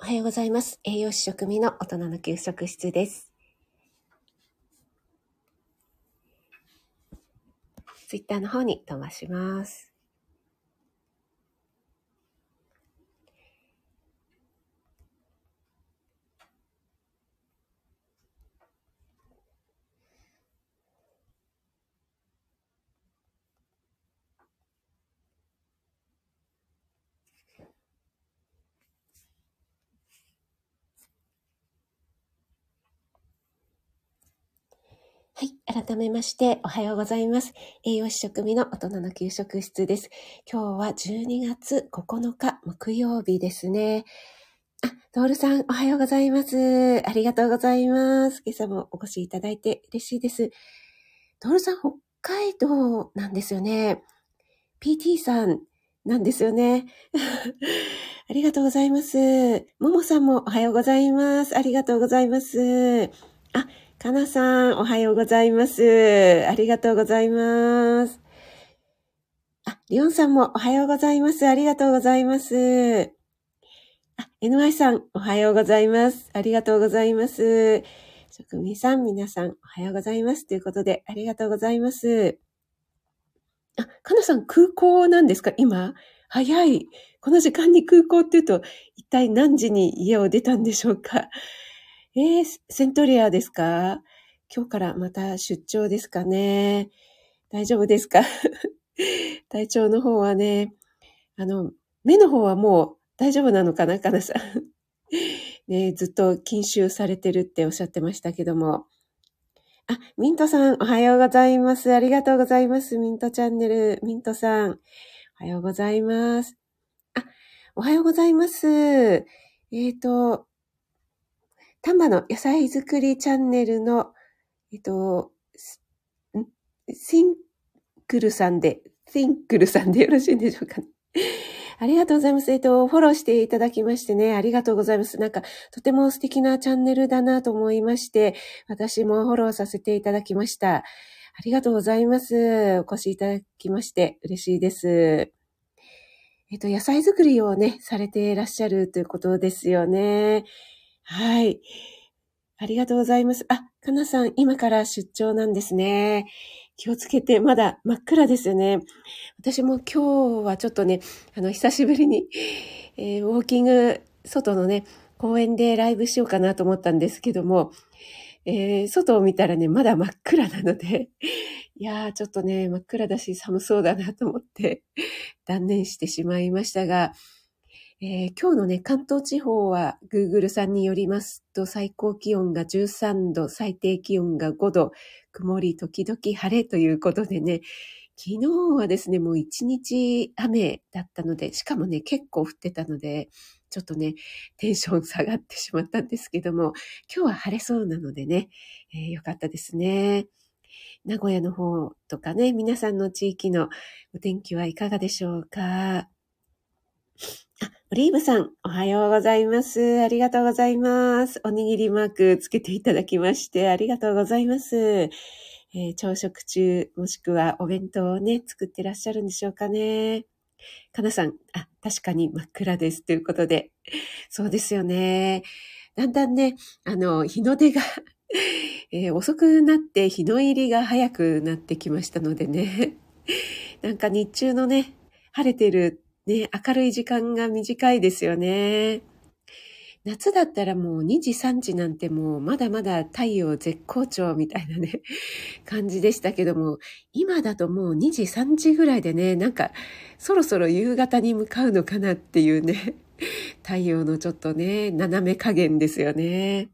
おはようございます。栄養士食味の大人の給食室です。ツイッターの方に飛ばします。はい。改めまして、おはようございます。栄養士食味の大人の給食室です。今日は12月9日木曜日ですね。あ、トールさん、おはようございます。ありがとうございます。今朝もお越しいただいて嬉しいです。トールさん、北海道なんですよね。PT さんなんですよね。ありがとうございます。ももさんもおはようございます。ありがとうございます。あ、かなさん、おはようございます。ありがとうございます。あ、りおんさんもおはようございます。ありがとうございます。あ、NY さん、おはようございます。ありがとうございます。職味さん、皆さん、おはようございます。ということで、ありがとうございます。あ、かなさん、空港なんですか？今？早い。この時間に空港って言うと、一体何時に家を出たんでしょうか？えー、セントリアですか？今日からまた出張ですかね？大丈夫ですか？体調の方はね、あの、目の方はもう大丈夫なのかな？かなさん。ね、ずっと禁酒されてるっておっしゃってましたけども。あ、ミントさん、おはようございます。ありがとうございます。ミントチャンネル、ミントさん。おはようございます。あ、おはようございます。えっ、ー、と、丹波の野菜作りチャンネルの、えっと、シンクルさんで、シンクルさんでよろしいんでしょうかね。ありがとうございます。えっと、フォローしていただきましてね、ありがとうございます。なんか、とても素敵なチャンネルだなと思いまして、私もフォローさせていただきました。ありがとうございます。お越しいただきまして嬉しいです。えっと、野菜作りをね、されていらっしゃるということですよね。はい。ありがとうございます。あ、かなさん、今から出張なんですね。気をつけて、まだ真っ暗ですよね。私も今日はちょっとね、あの、久しぶりに、えー、ウォーキング、外のね、公園でライブしようかなと思ったんですけども、えー、外を見たらね、まだ真っ暗なので、いやー、ちょっとね、真っ暗だし寒そうだなと思って断念してしまいましたが、えー、今日のね、関東地方は Google さんによりますと最高気温が13度、最低気温が5度、曇り時々晴れということでね、昨日はですね、もう一日雨だったので、しかもね、結構降ってたので、ちょっとね、テンション下がってしまったんですけども、今日は晴れそうなのでね、えー、よかったですね。名古屋の方とかね、皆さんの地域のお天気はいかがでしょうか、オリーブさん、おはようございます。ありがとうございます。おにぎりマークつけていただきまして、ありがとうございます。えー、朝食中、もしくはお弁当をね、作ってらっしゃるんでしょうかね。かなさん、あ、確かに真っ暗です。ということで。そうですよね。だんだんね、あの、日の出が えー、遅くなって日の入りが早くなってきましたのでね。なんか日中のね、晴れてるね、明るい時間が短いですよね。夏だったらもう2時3時なんてもうまだまだ太陽絶好調みたいなね、感じでしたけども、今だともう2時3時ぐらいでね、なんかそろそろ夕方に向かうのかなっていうね、太陽のちょっとね、斜め加減ですよね。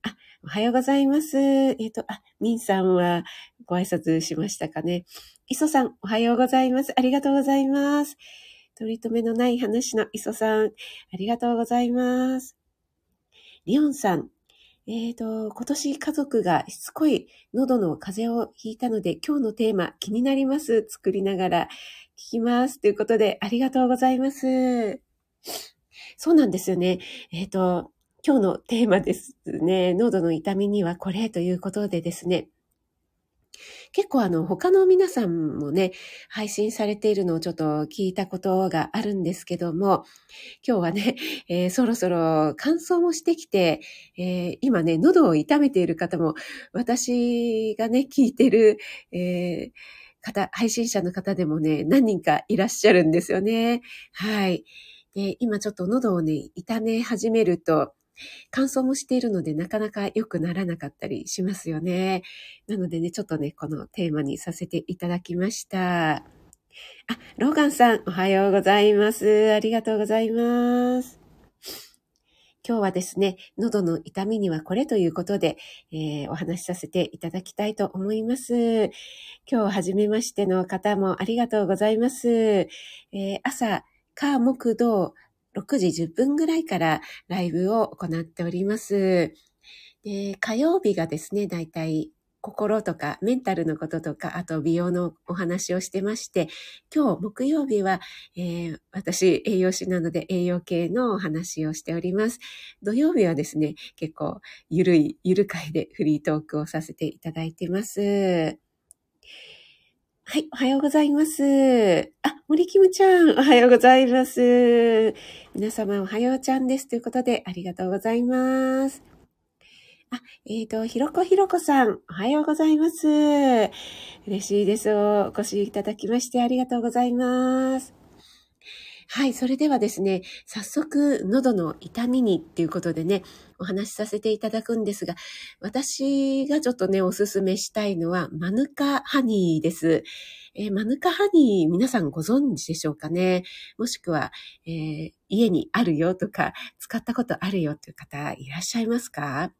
あ、おはようございます。えっ、ー、と、あ、ミンさんはご挨拶しましたかね。磯さん、おはようございます。ありがとうございます。取り留めのない話の磯さん、ありがとうございます。リオンさん、えっ、ー、と、今年家族がしつこい喉の風邪をひいたので、今日のテーマ気になります。作りながら聞きます。ということで、ありがとうございます。そうなんですよね。えっ、ー、と、今日のテーマですね。喉の痛みにはこれということでですね。結構あの、他の皆さんもね、配信されているのをちょっと聞いたことがあるんですけども、今日はね、えー、そろそろ乾燥もしてきて、えー、今ね、喉を痛めている方も、私がね、聞いてる、えー、方、配信者の方でもね、何人かいらっしゃるんですよね。はい。で、今ちょっと喉をね、痛め始めると、乾燥もしているのでなかなか良くならなかったりしますよね。なのでね、ちょっとね、このテーマにさせていただきました。あ、ローガンさん、おはようございます。ありがとうございます。今日はですね、喉の痛みにはこれということで、えー、お話しさせていただきたいと思います。今日初めましての方もありがとうございます。えー、朝、火、木、土、6時10分ぐらいからライブを行っております。で火曜日がですね、だいたい心とかメンタルのこととか、あと美容のお話をしてまして、今日木曜日は、えー、私栄養士なので栄養系のお話をしております。土曜日はですね、結構ゆるい、ゆる会でフリートークをさせていただいてます。はい、おはようございます。あ、森キムちゃん、おはようございます。皆様おはようちゃんです。ということで、ありがとうございます。あ、えっ、ー、と、ひろこひろこさん、おはようございます。嬉しいです。お越しいただきましてありがとうございます。はい、それではですね、早速、喉の痛みにっていうことでね、お話しさせていただくんですが、私がちょっとね、おすすめしたいのは、マヌカハニーです。えー、マヌカハニー、皆さんご存知でしょうかね？もしくは、えー、家にあるよとか、使ったことあるよという方、いらっしゃいますか？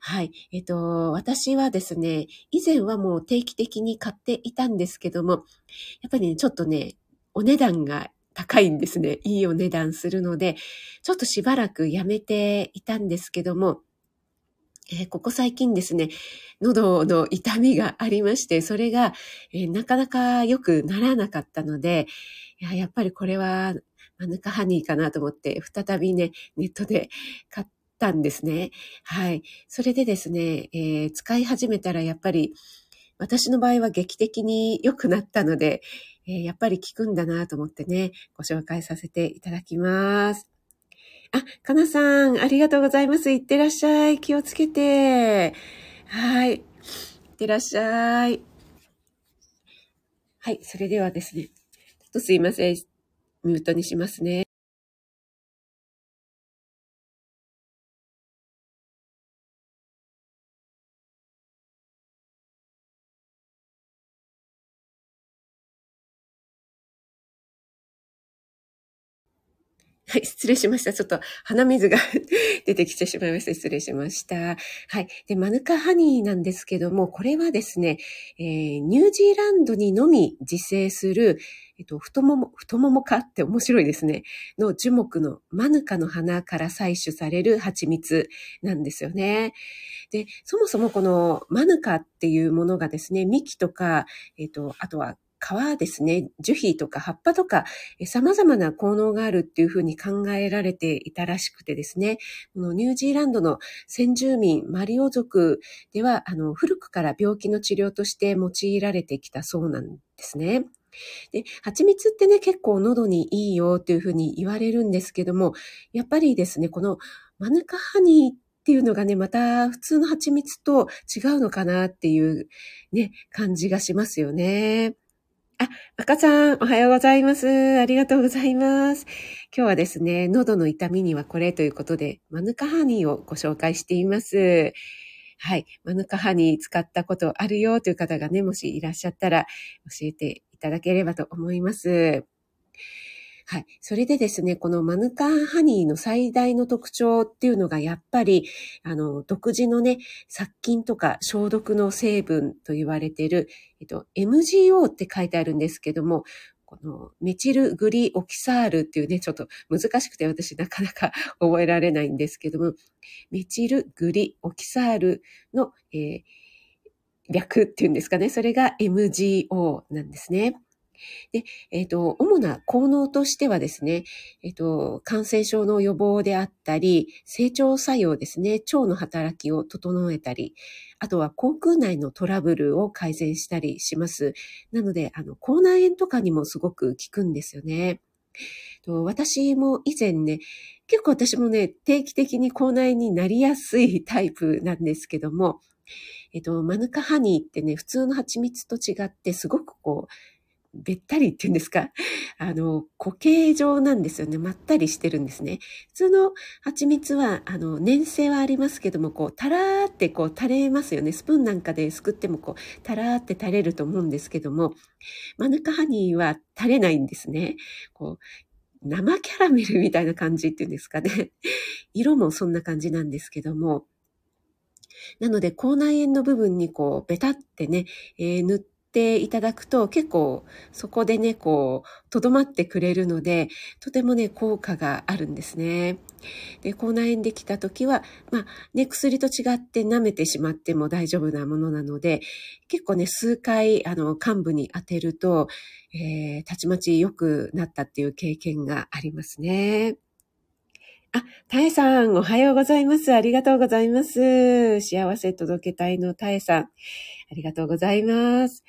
はい。えっ、と、私はですね、以前はもう定期的に買っていたんですけども、やっぱりね、ちょっとね、お値段が高いんですね。いいお値段するので、ちょっとしばらくやめていたんですけども、えー、ここ最近ですね、喉の痛みがありまして、それが、えー、なかなか良くならなかったので、いややっぱりこれはマヌカハニーかなと思って、再びね、ネットで買ったんですね。はい。それでですね、えー、使い始めたらやっぱり、私の場合は劇的に良くなったので、え、やっぱり効くんだなと思ってね、ご紹介させていただきます。あ、かなさん、ありがとうございます。いってらっしゃい。気をつけて。はい。いってらっしゃい。はい。それではですね。ちょっとすいません。ミュートにしますね。はい、失礼しました。ちょっと鼻水が 出てきてしまいました。失礼しました。はい。で、マヌカハニーなんですけども、これはですね、えー、ニュージーランドにのみ自生する、えっと、太もも、太ももかって面白いですね。の樹木のマヌカの花から採取される蜂蜜なんですよね。で、そもそもこのマヌカっていうものがですね、幹とか、えっと、あとは皮ですね、樹皮とか葉っぱとか、様々な効能があるっていうふうに考えられていたらしくてですね、このニュージーランドの先住民、マリオ族では、あの、古くから病気の治療として用いられてきたそうなんですね。で、蜂蜜ってね、結構喉にいいよっていうふうに言われるんですけども、やっぱりですね、このマヌカハニーっていうのがね、また普通の蜂蜜と違うのかなっていうね、感じがしますよね。あ、赤さん、おはようございます。ありがとうございます。今日はですね、喉の痛みにはこれということで、マヌカハニーをご紹介しています。はい。マヌカハニー使ったことあるよという方がね、もしいらっしゃったら教えていただければと思います。はい。それでですね、このマヌカンハニーの最大の特徴っていうのがやっぱり、あの、独自のね、殺菌とか消毒の成分と言われている、えっと、MGO って書いてあるんですけども、このメチルグリオキサールっていうね、ちょっと難しくて私なかなか 覚えられないんですけども、メチルグリオキサールの、えー、略っていうんですかね。それが MGO なんですね。で、えっ、ー、と、主な効能としてはですね、えっ、ー、と、感染症の予防であったり、成長作用ですね、腸の働きを整えたり、あとは口腔内のトラブルを改善したりします。なので、あの、口内炎とかにもすごく効くんですよね。と私も以前ね、結構私もね、定期的に口内になりやすいタイプなんですけども、えっと、マヌカハニーってね、普通の蜂蜜と違って、すごくこう、べったりっていうんですか？あの、固形状なんですよね。まったりしてるんですね。普通の蜂蜜は、あの、粘性はありますけども、こう、たらーってこう、垂れますよね。スプーンなんかですくっても、こう、たらーって垂れると思うんですけども、マヌカハニーは垂れないんですね。こう、生キャラメルみたいな感じっていうんですかね。色もそんな感じなんですけども、なので、口内炎の部分にこう、ベタってね、えー、塗ってていただくと結構そこでね、こう、とどまってくれるので、とてもね、効果があるんですね。で、口内炎できた時は、まあ、ね、薬と違って舐めてしまっても大丈夫なものなので、結構ね、数回、あの、幹部に当てると、えー、たちまち良くなったっていう経験がありますね。あ、たえさん、おはようございます。ありがとうございます。幸せ届け隊のたえさん、ありがとうございます。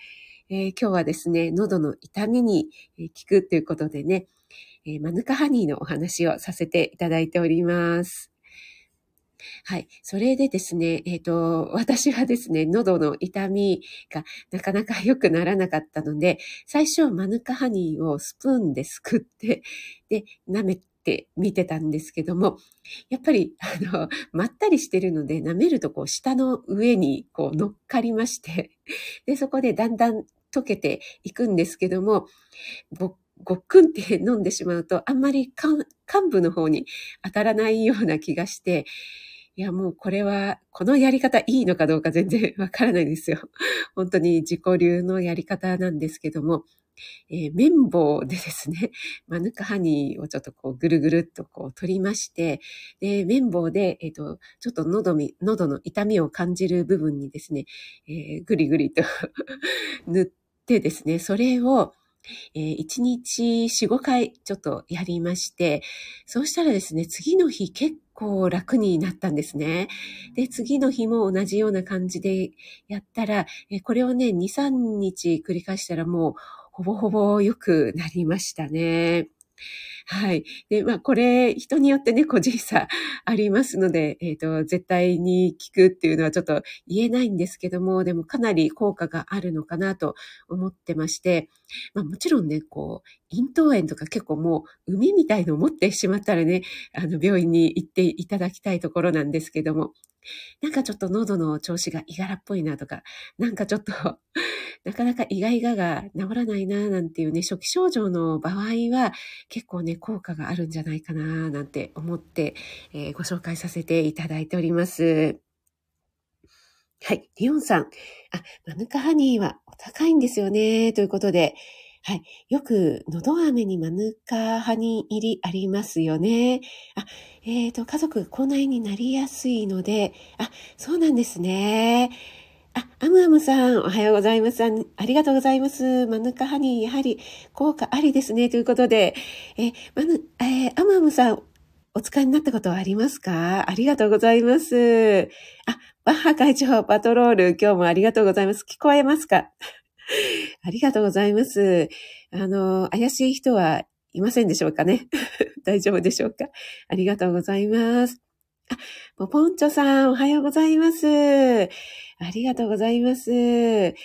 えー、今日はですね、喉の痛みに効くということでね、えー、マヌカハニーのお話をさせていただいております。はい。それでですね、えっ、ー、と、私はですね、喉の痛みがなかなか良くならなかったので、最初マヌカハニーをスプーンですくって、で、舐めって見てたんですけども、やっぱり、あの、まったりしてるので、舐めるとこう、下の上にこう乗っかりまして、で、そこでだんだん溶けていくんですけども、ごごっくんって飲んでしまうと、あんまり幹部の方に当たらないような気がして、いや、もうこれは、このやり方いいのかどうか全然わからないですよ。本当に自己流のやり方なんですけども、えー、綿棒でですね、マヌカハニーをちょっとこうぐるぐるっとこう取りまして、で、綿棒で、えっ、ー、と、ちょっと喉み、喉の痛みを感じる部分にですね、えー、ぐりぐりと 塗ってですね、それを、えー、1日4、5回ちょっとやりまして、そうしたらですね、次の日結構楽になったんですね。で、次の日も同じような感じでやったら、えこれをね、2、3日繰り返したらもうほぼほぼ良くなりましたね。はい。で、まあ、これ、人によってね、個人差ありますので、えっ、ー、と、絶対に効くっていうのはちょっと言えないんですけども、でもかなり効果があるのかなと思ってまして、まあ、もちろんね、こう、咽頭炎とか結構もう、海みたいのを持ってしまったらね、あの、病院に行っていただきたいところなんですけども、なんかちょっと喉の調子がいがらっぽいなとか、なんかちょっと なかなか意外がが治らないななんていうね、初期症状の場合は結構ね、効果があるんじゃないかななんて思って、えー、ご紹介させていただいております。はい。リオンさん。あ、マヌカハニーはお高いんですよね。ということで、はい。よく、のど飴にマヌカハニ入りありますよね。あ、えっ、ー、と、家族、口内になりやすいので、あ、そうなんですね。あ、アムアムさん、おはようございます。ありがとうございます。マヌカハニー、やはり効果ありですね。ということで、え、マヌ、えー、アムアムさん、お使いになったことはありますか？ありがとうございます。あ、バッハ会長、パトロール、今日もありがとうございます。聞こえますか？ありがとうございます。あの、怪しい人はいませんでしょうかね 大丈夫でしょうか？ありがとうございます。あ、ポポンチョさん、おはようございます。ありがとうございます。え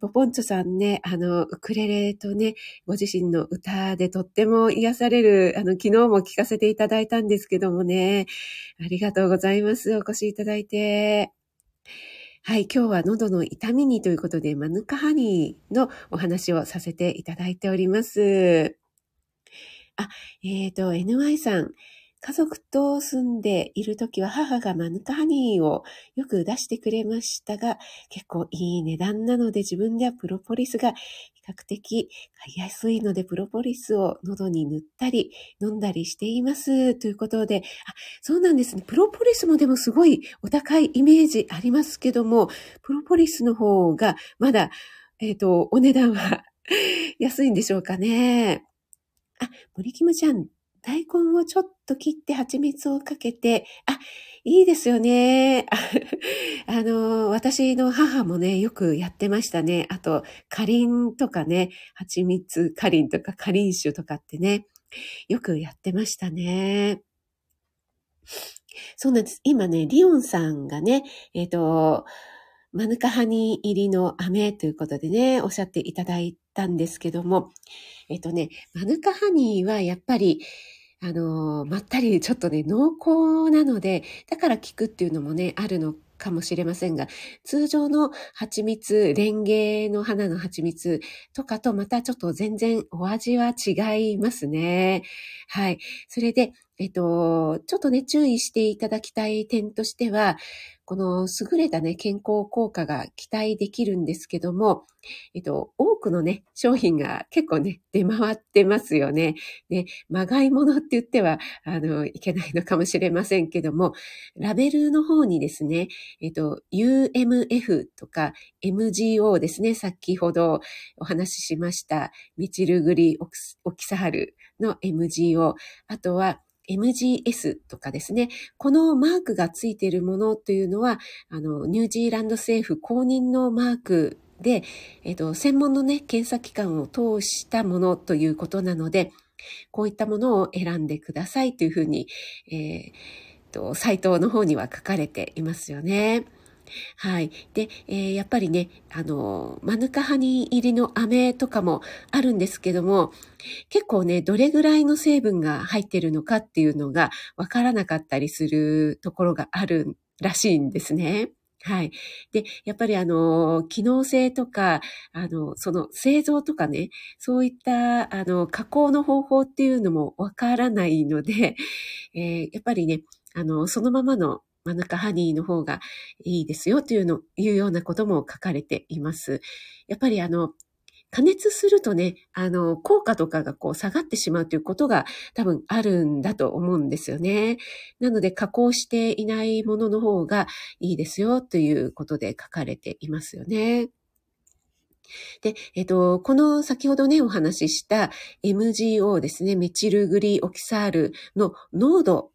ポポンチョさんね、あの、ウクレレとね、ご自身の歌でとっても癒される、あの、昨日も聞かせていただいたんですけどもね、ありがとうございます。お越しいただいて。はい、今日は喉の痛みにということで、マヌカハニーのお話をさせていただいております。あ、えっ、ー、と、NY さん。家族と住んでいるときは母がマヌカハニーをよく出してくれましたが、結構いい値段なので自分ではプロポリスが比較的買いやすいのでプロポリスを喉に塗ったり飲んだりしています。ということで、あ、そうなんですね。プロポリスもでもすごいお高いイメージありますけども、プロポリスの方がまだ、えっ、ー、と、お値段は 安いんでしょうかね。あ、森キムちゃん、大根をちょっと切って蜂蜜をかけて、あ、いいですよね。あの、私の母もね、よくやってましたね。あと、かりんとかね、蜂蜜かりんとかかりん酒とかってね、よくやってましたね。そうなんです。今ね、リオンさんがね、えっ、ー、と、マヌカハニー入りの飴ということでね、おっしゃっていただいたんですけども、えっ、ー、とね、マヌカハニーはやっぱり、あの、まったりちょっとね、濃厚なので、だから効くっていうのもね、あるのかもしれませんが、通常の蜂蜜、レンゲの花の蜂蜜とかとまたちょっと全然お味は違いますね。はい。それで、えっと、ちょっとね、注意していただきたい点としては、この優れたね、健康効果が期待できるんですけども、えっと、多くのね、商品が結構ね、出回ってますよね。ね、まがいものって言っては、あの、いけないのかもしれませんけども、ラベルの方にですね、えっと、UMF とか MGO ですね、先ほどお話ししました、ミチルグリオキサハルの MGO、あとは、MGS とかですね、このマークがついているものというのは、あの、ニュージーランド政府公認のマークで、えっと、専門のね、検査機関を通したものということなので、こういったものを選んでくださいというふうに、えー、と、サイトの方には書かれていますよね。はい。で、えー、やっぱりね、あの、マヌカハニー入りの飴とかもあるんですけども、結構ね、どれぐらいの成分が入ってるのかっていうのがわからなかったりするところがあるらしいんですね。はい。で、やっぱりあの、機能性とか、あの、その製造とかね、そういった、あの、加工の方法っていうのもわからないので、えー、やっぱりね、あの、そのままのマヌカハニーの方がいいですよというの、いうようなことも書かれています。やっぱりあの、加熱するとね、あの、効果とかがこう下がってしまうということが多分あるんだと思うんですよね。なので加工していないものの方がいいですよということで書かれていますよね。で、えっと、この先ほどね、お話しした MGO ですね、メチルグリオキサールの濃度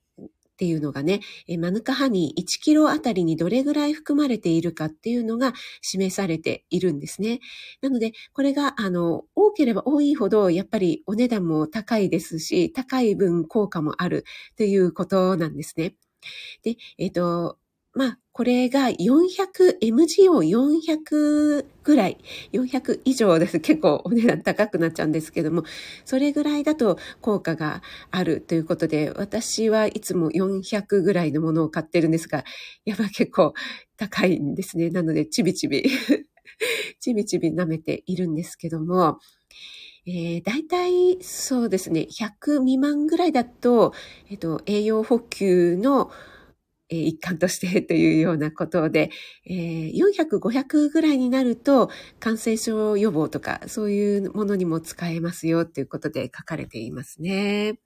っていうのがね、マヌカハニー1キロあたりにどれぐらい含まれているかっていうのが示されているんですね。なので、これが、あの、多ければ多いほど、やっぱりお値段も高いですし、高い分効果もあるということなんですね。で、えっ、ー、と、まあ、これが400、MGO400 ぐらい、400以上です。結構お値段高くなっちゃうんですけども、それぐらいだと効果があるということで、私はいつも400ぐらいのものを買ってるんですが、やっぱ結構高いんですね。なので、ちびちび、ちびちび舐めているんですけども、えー、大体そうですね、100未満ぐらいだと、えっと、栄養補給のえ一環としてというようなことで、えー、400、500ぐらいになると感染症予防とかそういうものにも使えますよということで書かれていますね。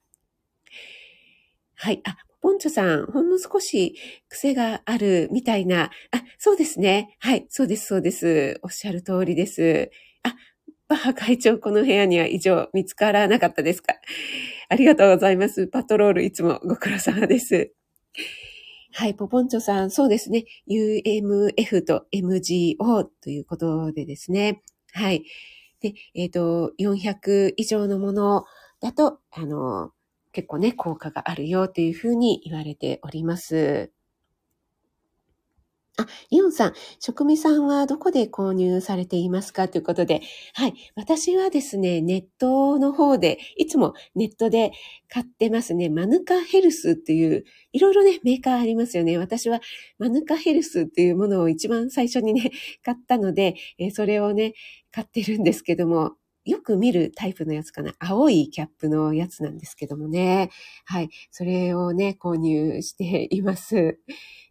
はい。あ、ポンチョさん、ほんの少し癖があるみたいな。あ、そうですね。はい。そうです、そうです。おっしゃる通りです。あ、バッハ会長、この部屋には以上見つからなかったですか？ありがとうございます。パトロールいつもご苦労様です。はい、ポポンチョさん、そうですね。UMF と MGO ということでですね。はい。で、えっ、ー、と、400以上のものだと、あの、結構ね、効果があるよというふうに言われております。あ、イオンさん、職味さんはどこで購入されていますか？ということで、はい。私はですね、ネットの方で、いつもネットで買ってますね。マヌカヘルスっていう、いろいろね、メーカーありますよね。私はマヌカヘルスっていうものを一番最初にね、買ったので、えそれをね、買ってるんですけども、よく見るタイプのやつかな。青いキャップのやつなんですけどもね。はい。それをね、購入しています。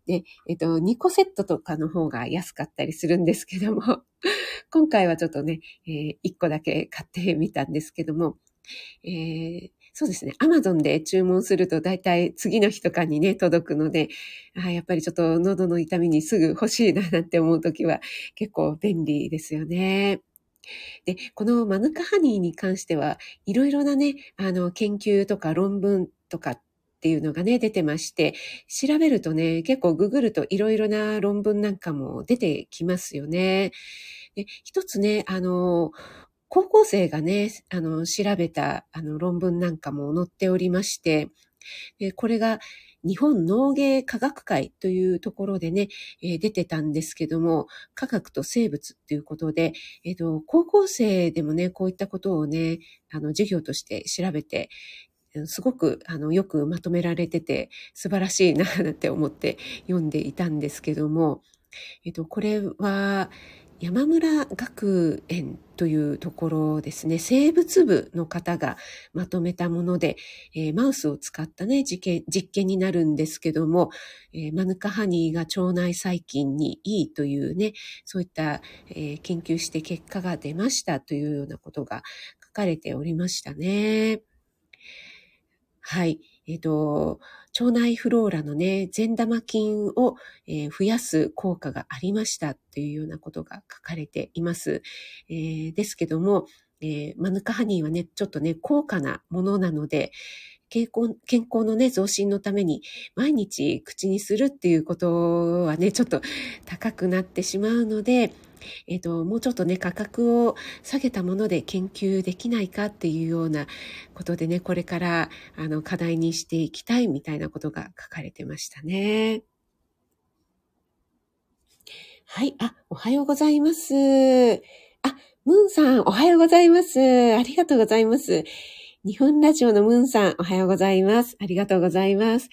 で、えっと、2個セットとかの方が安かったりするんですけども、今回はちょっとね、えー、1個だけ買ってみたんですけども、えー、そうですね。アマゾンで注文すると大体次の日とかにね、届くので、あやっぱりちょっと喉の痛みにすぐ欲しいななんて思うときは結構便利ですよね。で、このマヌカハニーに関しては、いろいろなね、あの、研究とか論文とかっていうのがね、出てまして、調べるとね、結構ググるといろいろな論文なんかも出てきますよね。で、一つね、あの、高校生がね、あの、調べた、あの、論文なんかも載っておりまして、これが、日本農芸科学会というところでね、えー、出てたんですけども、科学と生物っていうことで、えっ、ー、と、高校生でもね、こういったことをね、あの、授業として調べて、すごくあのよくまとめられてて素晴らしいなって思って読んでいたんですけども、えっと、これは山村学園というところですね、生物部の方がまとめたもので、えー、マウスを使ったね、実験、実験になるんですけども、えー、マヌカハニーが腸内細菌にいいというね、そういった、えー、研究して結果が出ましたというようなことが書かれておりましたね。はい。えっ、ー、と、腸内フローラのね、善玉菌を、えー、増やす効果がありましたというようなことが書かれています。えー、ですけども、えマヌカハニーはね、ちょっとね、高価なものなので、健康健康のね、増進のために毎日口にするっていうことはね、ちょっと高くなってしまうので、えっ、ー、と、もうちょっとね、価格を下げたもので研究できないかっていうようなことでね、これからあの課題にしていきたいみたいなことが書かれてましたね。はい。あ、おはようございます。あ、ムーンさん、おはようございます。ありがとうございます。日本ラジオのムーンさん、おはようございます。ありがとうございます。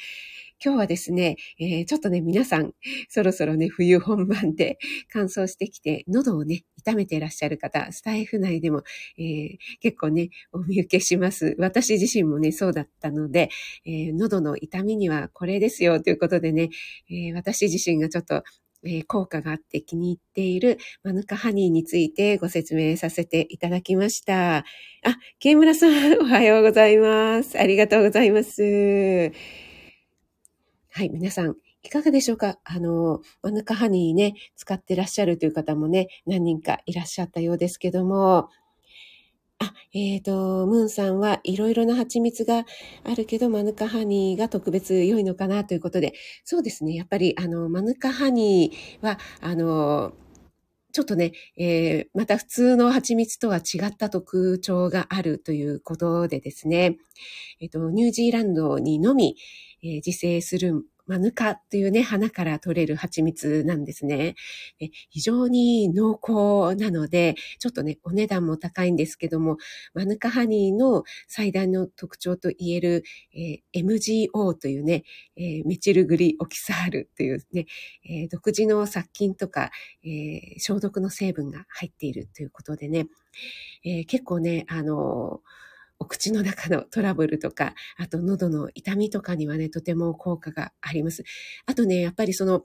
今日はですね、えー、ちょっとね、皆さん、そろそろね、冬本番で乾燥してきて、喉をね、痛めていらっしゃる方、スタイフ内でも、えー、結構ね、お見受けします。私自身もね、そうだったので、えー、喉の痛みにはこれですよということでね、え私自身がちょっとえー、効果があって気に入っているマヌカハニーについてご説明させていただきました。あ、ケイムラさん、おはようございます。ありがとうございます。はい、皆さん、いかがでしょうか？あの、マヌカハニーね、使ってらっしゃるという方もね、何人かいらっしゃったようですけども、あ、えっ、ー、と、ムーンさんはいろいろな蜂蜜があるけど、マヌカハニーが特別良いのかなということで、そうですね。やっぱり、あの、マヌカハニーは、あの、ちょっとね、えー、また普通の蜂蜜とは違った特徴があるということでですね、えっ、ー、と、ニュージーランドにのみ、えー、自生するマヌカというね、花から取れる蜂蜜なんですね。非常に濃厚なので、ちょっとね、お値段も高いんですけども、マヌカハニーの最大の特徴と言える、えー、MGO というね、えー、メチルグリオキサールというね、えー、独自の殺菌とか、消毒の成分が入っているということでね、結構ね、あのーお口の中のトラブルとか、あと喉の痛みとかにはね、とても効果があります。あとね、やっぱりその、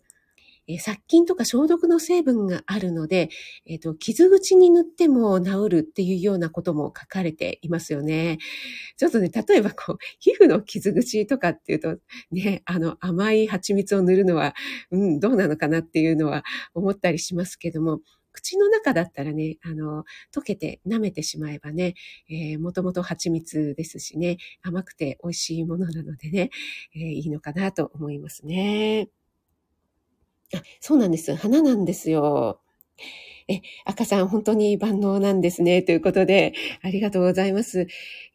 え殺菌とか消毒の成分があるので、えっ、ー、と、傷口に塗っても治るっていうようなことも書かれていますよね。ちょっとね、例えばこう、皮膚の傷口とかっていうと、ね、あの、甘い蜂蜜を塗るのは、うん、どうなのかなっていうのは思ったりしますけども、口の中だったらね、あの、溶けて舐めてしまえばね、えー、もともと蜂蜜ですしね、甘くて美味しいものなのでね、えー、いいのかなと思いますね。あ、そうなんです。花なんですよ。え、赤さん本当に万能なんですね。ということで、ありがとうございます。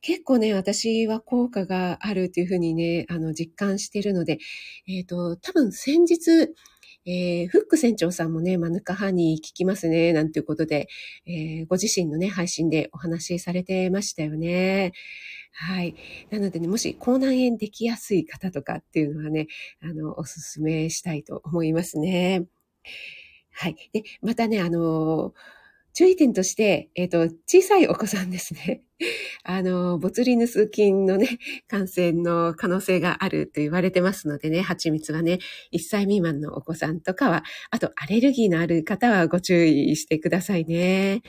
結構ね、私は効果があるというふうにね、あの、実感しているので、えっ、ー、と、多分先日、えー、フック船長さんもね、マヌカハニー聞きますね、なんていうことで、えー、ご自身のね、配信でお話しされてましたよね。はい。なのでね、もし口内炎できやすい方とかっていうのはね、あの、おすすめしたいと思いますね。はい。で、またね、あの注意点として、えっ、ー、と、小さいお子さんですね。あの、ボツリヌス菌のね、感染の可能性があると言われてますのでね、蜂蜜はね、1歳未満のお子さんとかは、あとアレルギーのある方はご注意してくださいね。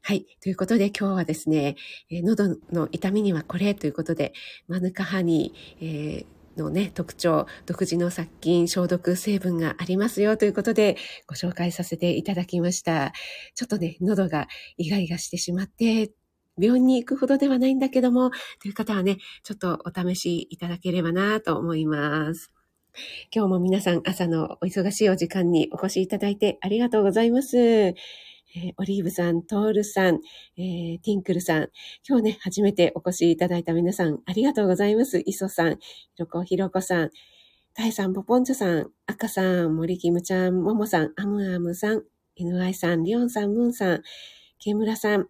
はい。ということで今日はですね、喉の痛みにはこれということで、マヌカハニー、えーのね、特徴、独自の殺菌、消毒成分がありますよということでご紹介させていただきました。ちょっとね、喉がイガイガしてしまって、病院に行くほどではないんだけども、という方はね、ちょっとお試しいただければなと思います。今日も皆さん朝のお忙しいお時間にお越しいただいてありがとうございます。えー、オリーブさん、トールさん、えー、ティンクルさん、今日ね、初めてお越しいただいた皆さん、ありがとうございます。イソさん、ひろこひろこさん、タイさん、ポポンチョさん、アカさん、森キムちゃん、モモさん、アムアムさん、NY さん、リオンさん、ムーンさん、ケムラさん、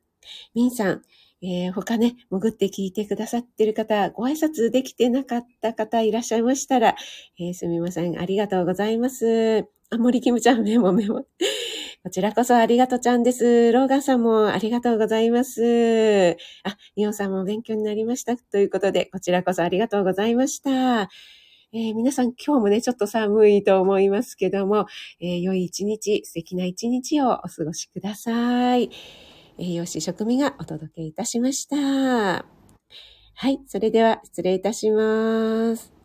ミンさん、えー、他ね、潜って聞いてくださってる方、ご挨拶できてなかった方いらっしゃいましたら、えー、すみません。ありがとうございます。あ、森キムちゃん、メモメモ。こちらこそありがとちゃんです。ローガンさんもありがとうございます。あ、リオさんも勉強になりました。ということで、こちらこそありがとうございました。えー、皆さん今日もね、ちょっと寒いと思いますけども、えー、良い一日、素敵な一日をお過ごしください。栄養士食味がお届けいたしました。はい、それでは失礼いたします。